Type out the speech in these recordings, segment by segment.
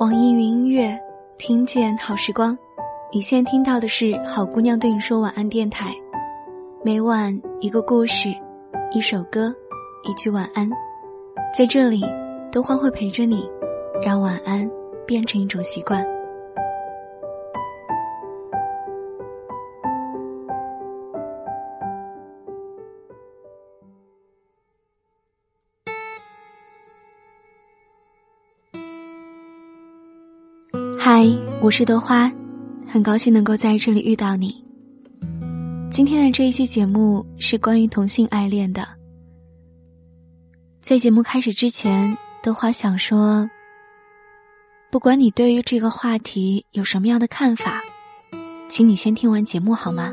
网易云音乐，听见好时光。你现在听到的是好姑娘对你说晚安电台，每晚一个故事，一首歌，一句晚安，在这里，都欢会陪着你，让晚安变成一种习惯。我是德花，很高兴能够在这里遇到你。今天的这一期节目是关于同性爱恋的。在节目开始之前，德花想说，不管你对于这个话题有什么样的看法，请你先听完节目好吗？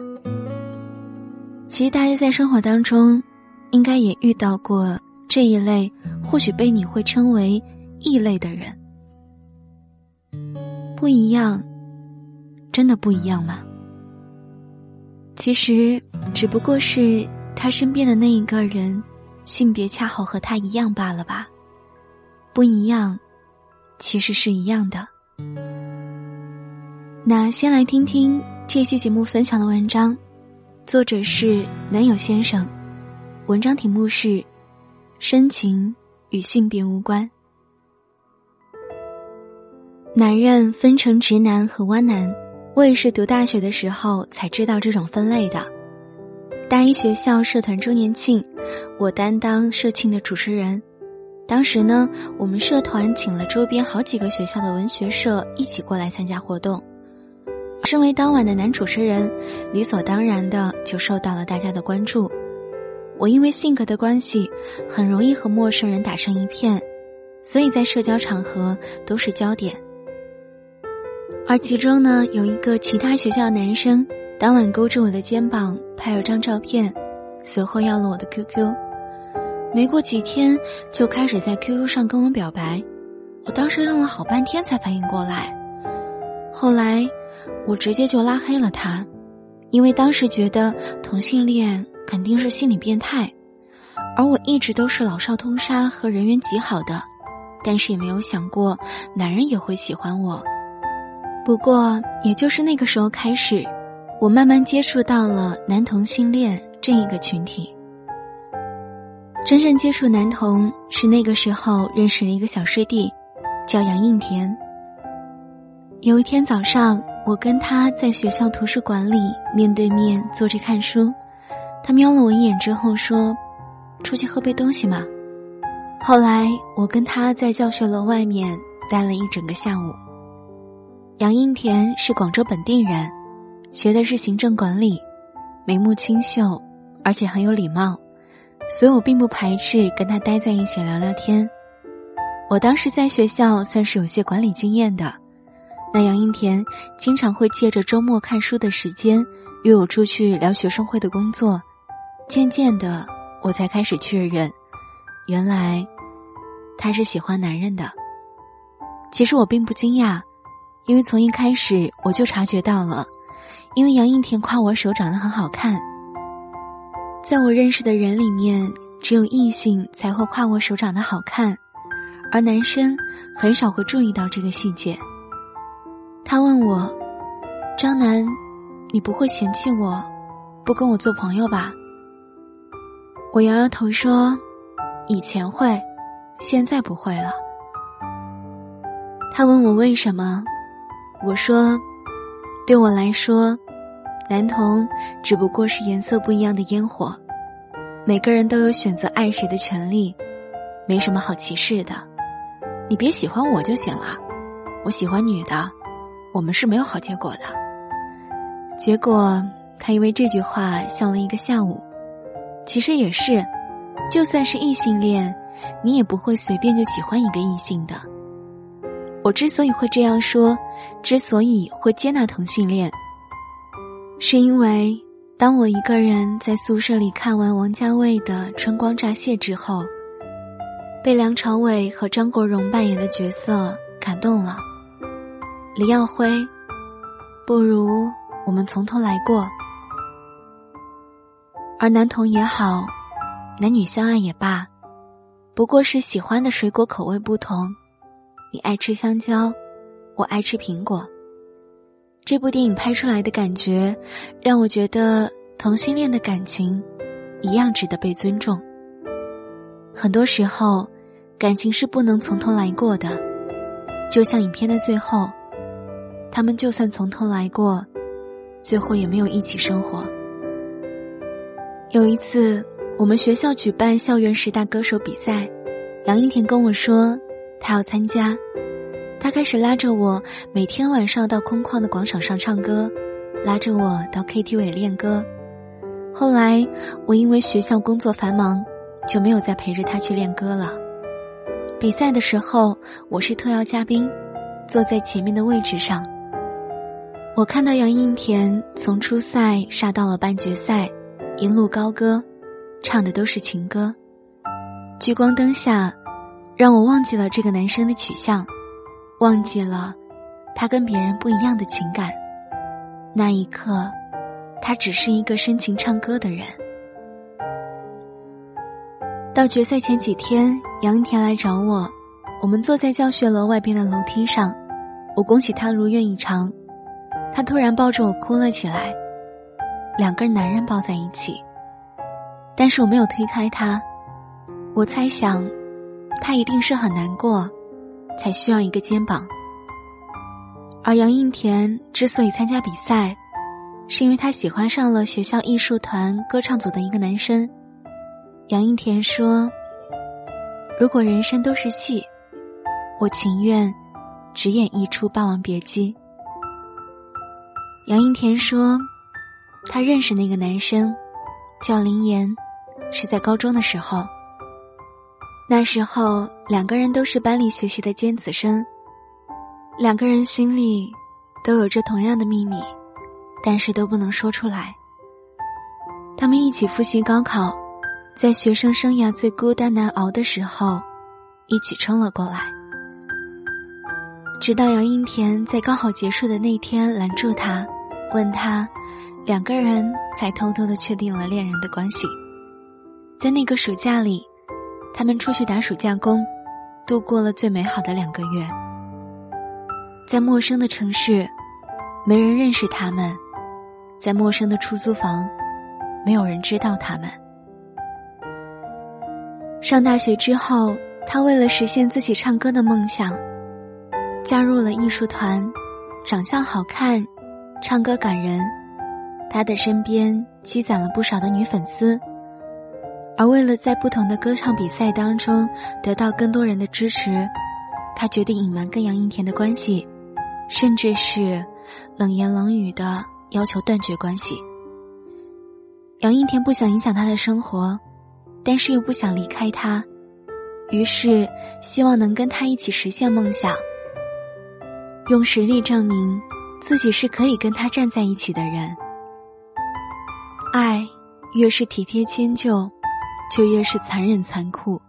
其实大家在生活当中，应该也遇到过这一类，或许被你会称为异类的人。不一样，真的不一样吗？其实只不过是他身边的那一个人，性别恰好和他一样罢了吧。不一样，其实是一样的。那先来听听这期节目分享的文章，作者是男友先生，文章题目是《深情与性别无关》。男人分成直男和弯男，我也是读大学的时候才知道这种分类的。大一学校社团周年庆，我担当社庆的主持人。当时呢，我们社团请了周边好几个学校的文学社一起过来参加活动。身为当晚的男主持人，理所当然的就受到了大家的关注。我因为性格的关系，很容易和陌生人打成一片，所以在社交场合都是焦点。而其中呢，有一个其他学校男生，当晚勾着我的肩膀拍了张照片，随后要了我的 QQ。没过几天，就开始在 QQ 上跟我表白。我当时愣了好半天才反应过来，后来我直接就拉黑了他，因为当时觉得同性恋肯定是心理变态，而我一直都是老少通杀和人缘极好的，但是也没有想过男人也会喜欢我。不过，也就是那个时候开始，我慢慢接触到了男同性恋这一个群体。真正接触男同是那个时候认识了一个小师弟，叫杨应田。有一天早上，我跟他在学校图书馆里面对面坐着看书，他瞄了我一眼之后说：“出去喝杯东西嘛。”后来，我跟他在教学楼外面待了一整个下午。杨应田是广州本地人，学的是行政管理，眉目清秀，而且很有礼貌，所以我并不排斥跟他待在一起聊聊天。我当时在学校算是有些管理经验的，那杨应田经常会借着周末看书的时间约我出去聊学生会的工作。渐渐的，我才开始确认，原来他是喜欢男人的。其实我并不惊讶。因为从一开始我就察觉到了，因为杨应田夸我手长得很好看。在我认识的人里面，只有异性才会夸我手长得好看，而男生很少会注意到这个细节。他问我：“张楠，你不会嫌弃我，不跟我做朋友吧？”我摇摇头说：“以前会，现在不会了。”他问我为什么。我说：“对我来说，男同只不过是颜色不一样的烟火，每个人都有选择爱谁的权利，没什么好歧视的。你别喜欢我就行了，我喜欢女的，我们是没有好结果的。”结果他因为这句话笑了一个下午。其实也是，就算是异性恋，你也不会随便就喜欢一个异性的。我之所以会这样说，之所以会接纳同性恋，是因为当我一个人在宿舍里看完王家卫的《春光乍泄》之后，被梁朝伟和张国荣扮演的角色感动了。李耀辉，不如我们从头来过。而男同也好，男女相爱也罢，不过是喜欢的水果口味不同。你爱吃香蕉，我爱吃苹果。这部电影拍出来的感觉，让我觉得同性恋的感情一样值得被尊重。很多时候，感情是不能从头来过的，就像影片的最后，他们就算从头来过，最后也没有一起生活。有一次，我们学校举办校园十大歌手比赛，杨一田跟我说他要参加。他开始拉着我每天晚上到空旷的广场上唱歌，拉着我到 KTV 练歌。后来我因为学校工作繁忙，就没有再陪着他去练歌了。比赛的时候，我是特邀嘉宾，坐在前面的位置上。我看到杨应田从初赛杀到了半决赛，一路高歌，唱的都是情歌。聚光灯下，让我忘记了这个男生的取向。忘记了，他跟别人不一样的情感。那一刻，他只是一个深情唱歌的人。到决赛前几天，杨田来找我，我们坐在教学楼外边的楼梯上，我恭喜他如愿以偿，他突然抱着我哭了起来，两个男人抱在一起，但是我没有推开他，我猜想，他一定是很难过。才需要一个肩膀。而杨应田之所以参加比赛，是因为他喜欢上了学校艺术团歌唱组的一个男生。杨应田说：“如果人生都是戏，我情愿只演一出《霸王别姬》。”杨应田说：“他认识那个男生，叫林岩，是在高中的时候。”那时候，两个人都是班里学习的尖子生，两个人心里都有着同样的秘密，但是都不能说出来。他们一起复习高考，在学生生涯最孤单难熬的时候，一起撑了过来。直到杨英田在高考结束的那天拦住他，问他，两个人才偷偷的确定了恋人的关系。在那个暑假里。他们出去打暑假工，度过了最美好的两个月。在陌生的城市，没人认识他们；在陌生的出租房，没有人知道他们。上大学之后，他为了实现自己唱歌的梦想，加入了艺术团，长相好看，唱歌感人，他的身边积攒了不少的女粉丝。而为了在不同的歌唱比赛当中得到更多人的支持，他决定隐瞒跟杨应田的关系，甚至是冷言冷语的要求断绝关系。杨应田不想影响他的生活，但是又不想离开他，于是希望能跟他一起实现梦想，用实力证明自己是可以跟他站在一起的人。爱越是体贴迁就。就越是残忍残酷。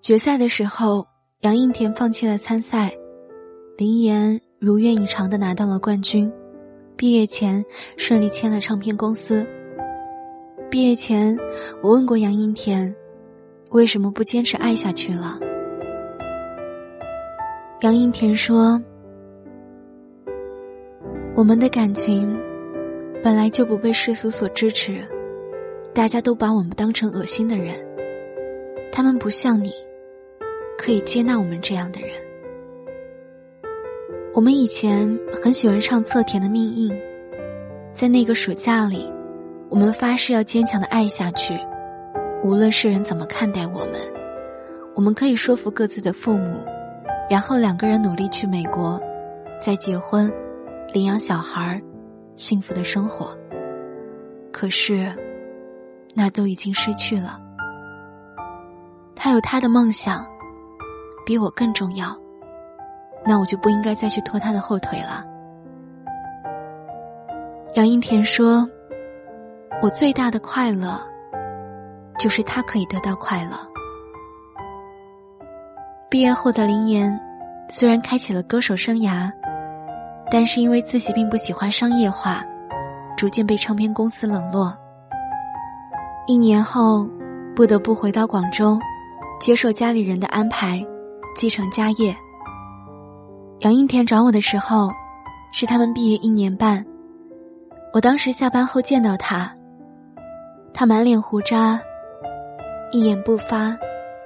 决赛的时候，杨应田放弃了参赛，林岩如愿以偿的拿到了冠军。毕业前顺利签了唱片公司。毕业前，我问过杨应田，为什么不坚持爱下去了？杨应田说：“我们的感情本来就不被世俗所支持。”大家都把我们当成恶心的人，他们不像你，可以接纳我们这样的人。我们以前很喜欢唱侧田的《命运》，在那个暑假里，我们发誓要坚强的爱下去，无论世人怎么看待我们。我们可以说服各自的父母，然后两个人努力去美国，再结婚，领养小孩，幸福的生活。可是。那都已经失去了。他有他的梦想，比我更重要，那我就不应该再去拖他的后腿了。杨英田说：“我最大的快乐，就是他可以得到快乐。”毕业后的林岩，虽然开启了歌手生涯，但是因为自己并不喜欢商业化，逐渐被唱片公司冷落。一年后，不得不回到广州，接受家里人的安排，继承家业。杨应田找我的时候，是他们毕业一年半。我当时下班后见到他，他满脸胡渣，一言不发，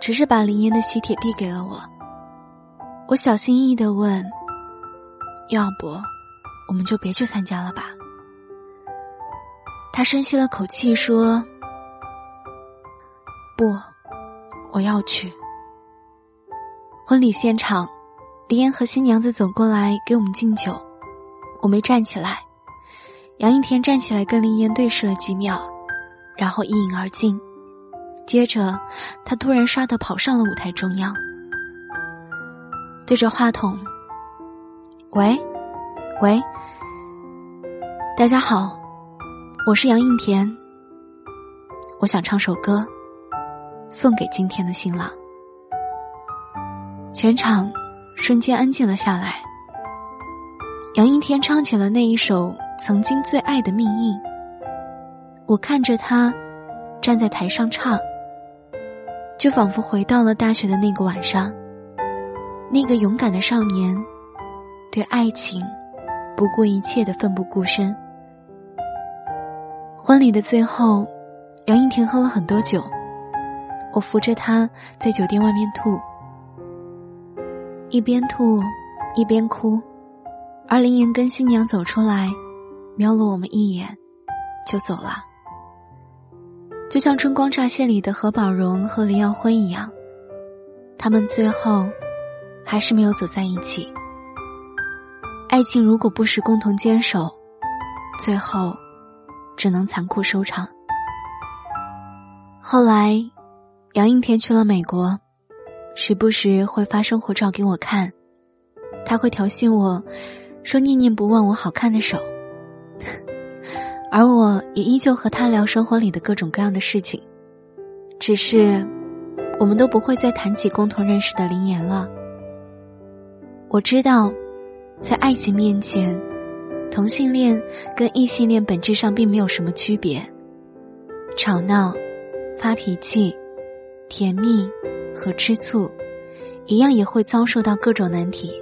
只是把林烟的喜帖递给了我。我小心翼翼的问：“要不，我们就别去参加了吧？”他深吸了口气说：“不，我要去。”婚礼现场，林烟和新娘子走过来给我们敬酒，我没站起来。杨应田站起来跟林烟对视了几秒，然后一饮而尽。接着，他突然唰的跑上了舞台中央，对着话筒：“喂，喂，大家好，我是杨应田。我想唱首歌，送给今天的新郎。”全场瞬间安静了下来。杨应天唱起了那一首曾经最爱的命运。我看着他站在台上唱，就仿佛回到了大学的那个晚上。那个勇敢的少年，对爱情不顾一切的奋不顾身。婚礼的最后，杨应田喝了很多酒，我扶着他在酒店外面吐。一边吐，一边哭，而林岩跟新娘走出来，瞄了我们一眼，就走了。就像《春光乍泄》里的何宝荣和林耀辉一样，他们最后还是没有走在一起。爱情如果不是共同坚守，最后只能残酷收场。后来，杨应天去了美国。时不时会发生活照给我看，他会调戏我，说念念不忘我好看的手，而我也依旧和他聊生活里的各种各样的事情，只是我们都不会再谈起共同认识的林岩了。我知道，在爱情面前，同性恋跟异性恋本质上并没有什么区别，吵闹、发脾气、甜蜜。和吃醋，一样也会遭受到各种难题。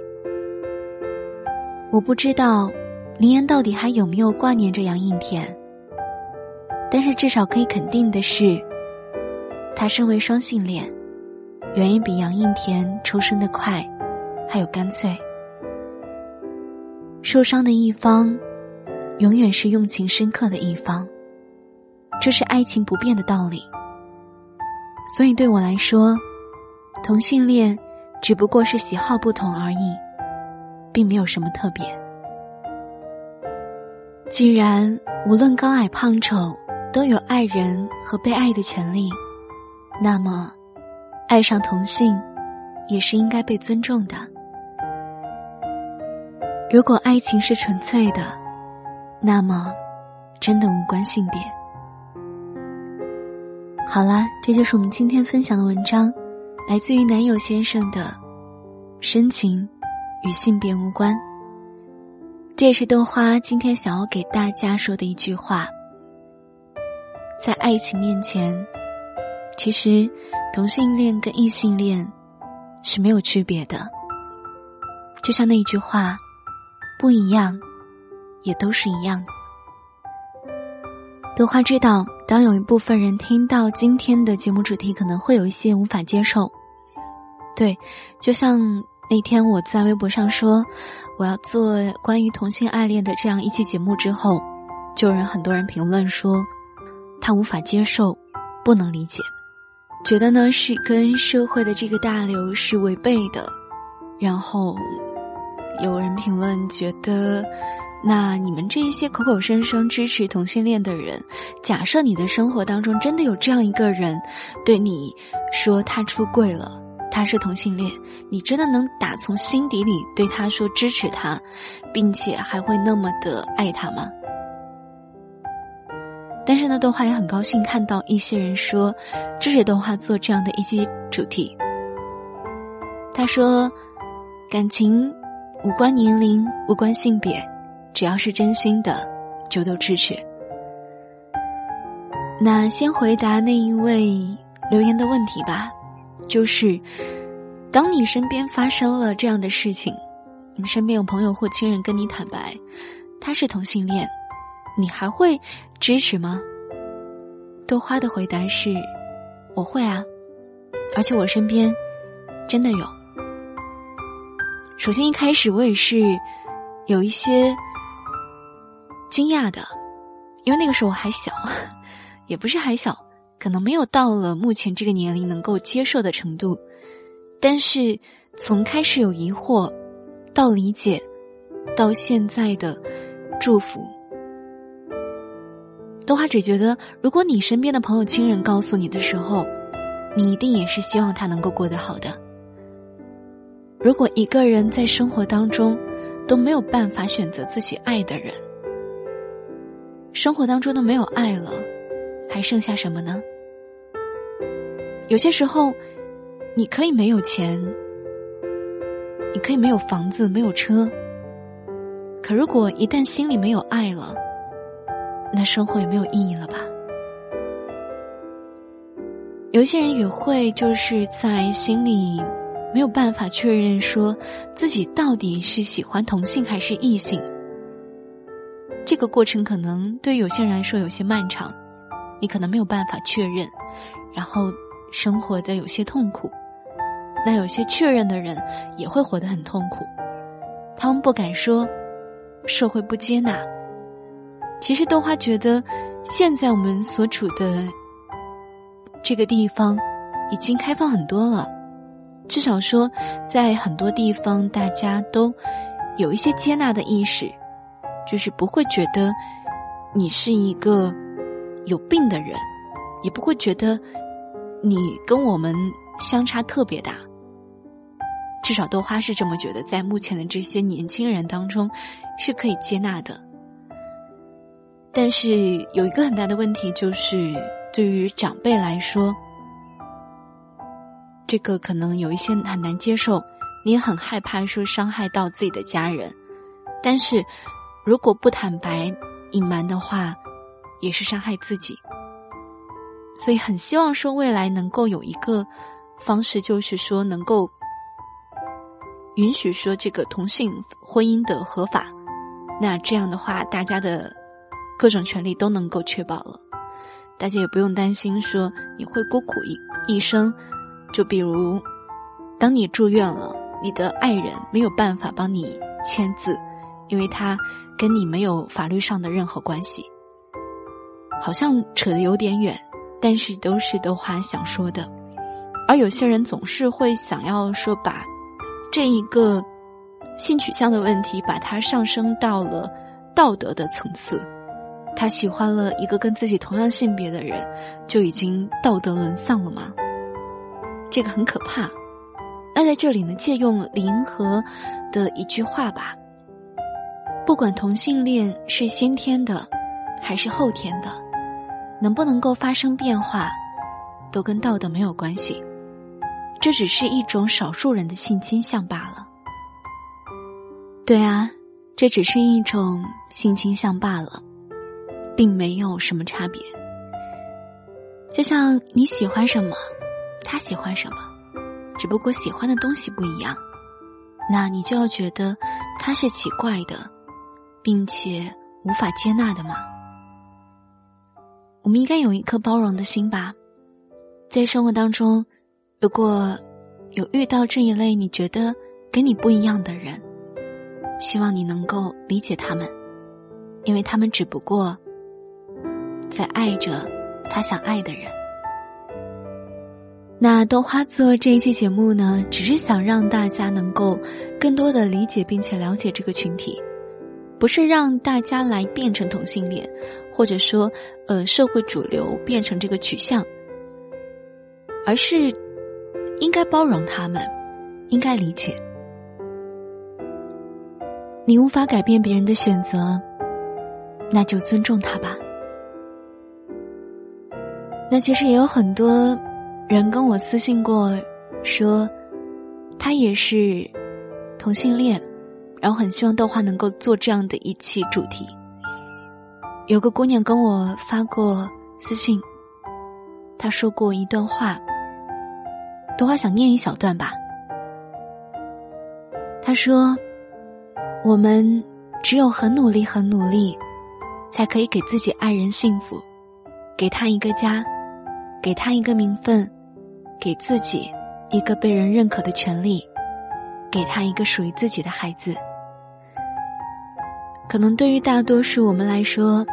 我不知道林岩到底还有没有挂念着杨应田，但是至少可以肯定的是，他身为双性恋，远远比杨应田出生的快，还有干脆。受伤的一方，永远是用情深刻的一方，这是爱情不变的道理。所以对我来说。同性恋只不过是喜好不同而已，并没有什么特别。既然无论高矮胖丑都有爱人和被爱的权利，那么爱上同性也是应该被尊重的。如果爱情是纯粹的，那么真的无关性别。好啦，这就是我们今天分享的文章。来自于男友先生的深情与性别无关，这也是豆花今天想要给大家说的一句话。在爱情面前，其实同性恋跟异性恋是没有区别的。就像那一句话，不一样，也都是一样的。德华知道，当有一部分人听到今天的节目主题，可能会有一些无法接受。对，就像那天我在微博上说我要做关于同性爱恋的这样一期节目之后，就有人很多人评论说他无法接受，不能理解，觉得呢是跟社会的这个大流是违背的。然后有人评论觉得，那你们这一些口口声声支持同性恋的人，假设你的生活当中真的有这样一个人对你说他出柜了。他是同性恋，你真的能打从心底里对他说支持他，并且还会那么的爱他吗？但是呢，豆花也很高兴看到一些人说支持豆花做这样的一期主题。他说，感情无关年龄，无关性别，只要是真心的，就都支持。那先回答那一位留言的问题吧。就是，当你身边发生了这样的事情，你身边有朋友或亲人跟你坦白他是同性恋，你还会支持吗？豆花的回答是：我会啊，而且我身边真的有。首先一开始我也是有一些惊讶的，因为那个时候还小，也不是还小，可能没有到了目前这个年龄能够接受的程度。但是从开始有疑惑，到理解，到现在的祝福，豆花只觉得，如果你身边的朋友、亲人告诉你的时候，你一定也是希望他能够过得好的。如果一个人在生活当中都没有办法选择自己爱的人，生活当中都没有爱了，还剩下什么呢？有些时候，你可以没有钱，你可以没有房子、没有车，可如果一旦心里没有爱了，那生活也没有意义了吧？有些人也会就是在心里。没有办法确认说自己到底是喜欢同性还是异性，这个过程可能对有些人来说有些漫长，你可能没有办法确认，然后生活的有些痛苦。那有些确认的人也会活得很痛苦，他们不敢说，社会不接纳。其实豆花觉得，现在我们所处的这个地方已经开放很多了。至少说，在很多地方，大家都有一些接纳的意识，就是不会觉得你是一个有病的人，也不会觉得你跟我们相差特别大。至少豆花是这么觉得，在目前的这些年轻人当中是可以接纳的。但是有一个很大的问题，就是对于长辈来说。这个可能有一些很难接受，你很害怕说伤害到自己的家人，但是如果不坦白、隐瞒的话，也是伤害自己。所以很希望说未来能够有一个方式，就是说能够允许说这个同性婚姻的合法，那这样的话，大家的各种权利都能够确保了，大家也不用担心说你会孤苦一一生。就比如，当你住院了，你的爱人没有办法帮你签字，因为他跟你没有法律上的任何关系。好像扯得有点远，但是都是豆花想说的。而有些人总是会想要说把这一个性取向的问题，把它上升到了道德的层次。他喜欢了一个跟自己同样性别的人，就已经道德沦丧了吗？这个很可怕。那在这里呢，借用林和的一句话吧：不管同性恋是先天的，还是后天的，能不能够发生变化，都跟道德没有关系。这只是一种少数人的性倾向罢了。对啊，这只是一种性倾向罢了，并没有什么差别。就像你喜欢什么。他喜欢什么，只不过喜欢的东西不一样，那你就要觉得他是奇怪的，并且无法接纳的吗？我们应该有一颗包容的心吧。在生活当中，如果有遇到这一类你觉得跟你不一样的人，希望你能够理解他们，因为他们只不过在爱着他想爱的人。那豆花做这一期节目呢，只是想让大家能够更多的理解并且了解这个群体，不是让大家来变成同性恋，或者说呃社会主流变成这个取向，而是应该包容他们，应该理解。你无法改变别人的选择，那就尊重他吧。那其实也有很多。人跟我私信过，说他也是同性恋，然后很希望豆花能够做这样的一期主题。有个姑娘跟我发过私信，她说过一段话，豆花想念一小段吧。她说：“我们只有很努力、很努力，才可以给自己爱人幸福，给他一个家，给他一个名分，给自己一个被人认可的权利，给他一个属于自己的孩子。可能对于大多数我们来说，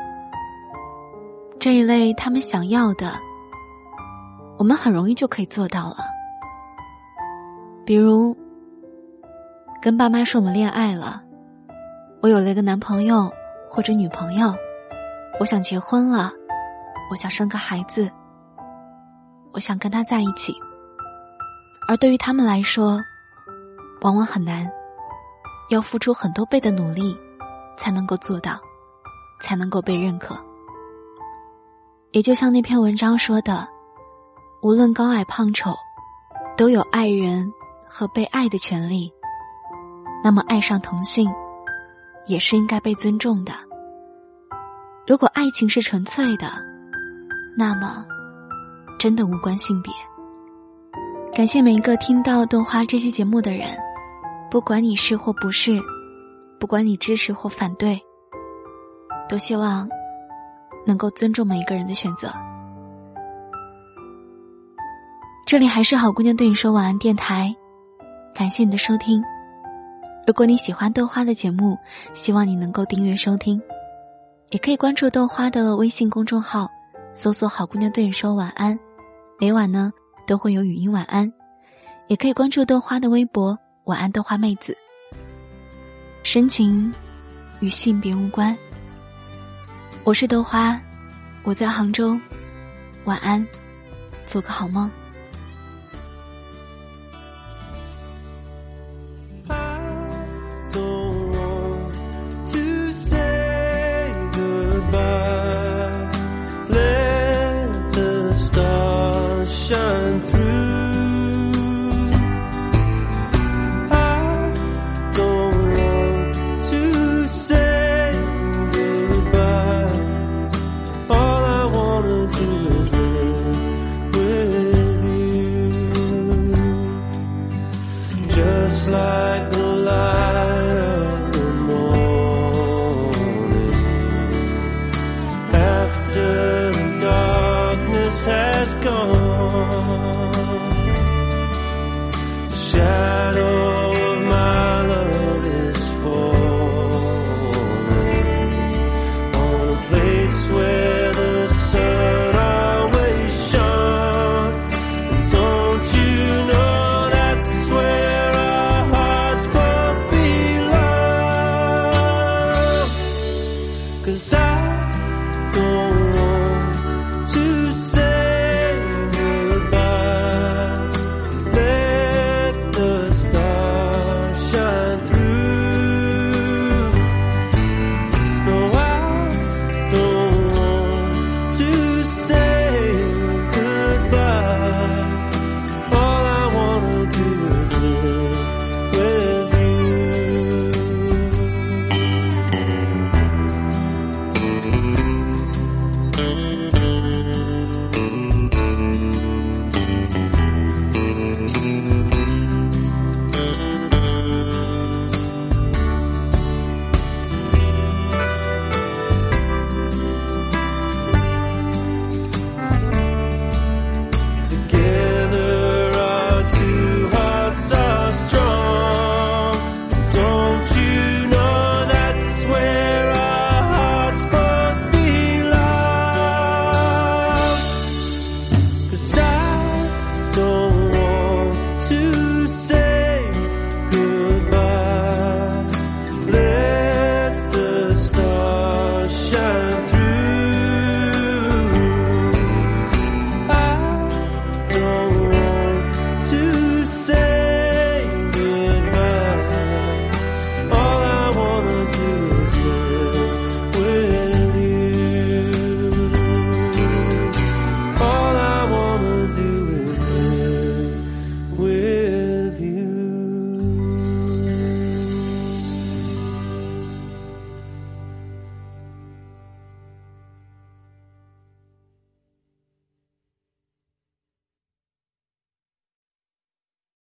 这一类他们想要的，我们很容易就可以做到了。比如，跟爸妈说我们恋爱了，我有了一个男朋友或者女朋友，我想结婚了，我想生个孩子，我想跟他在一起。而对于他们来说，往往很难，要付出很多倍的努力。才能够做到，才能够被认可。也就像那篇文章说的，无论高矮胖丑，都有爱人和被爱的权利。那么，爱上同性，也是应该被尊重的。如果爱情是纯粹的，那么，真的无关性别。感谢每一个听到豆花这期节目的人，不管你是或不是。不管你支持或反对，都希望能够尊重每一个人的选择。这里还是好姑娘对你说晚安电台，感谢你的收听。如果你喜欢豆花的节目，希望你能够订阅收听，也可以关注豆花的微信公众号，搜索“好姑娘对你说晚安”，每晚呢都会有语音晚安。也可以关注豆花的微博“晚安豆花妹子”。深情与性别无关。我是豆花，我在杭州，晚安，做个好梦。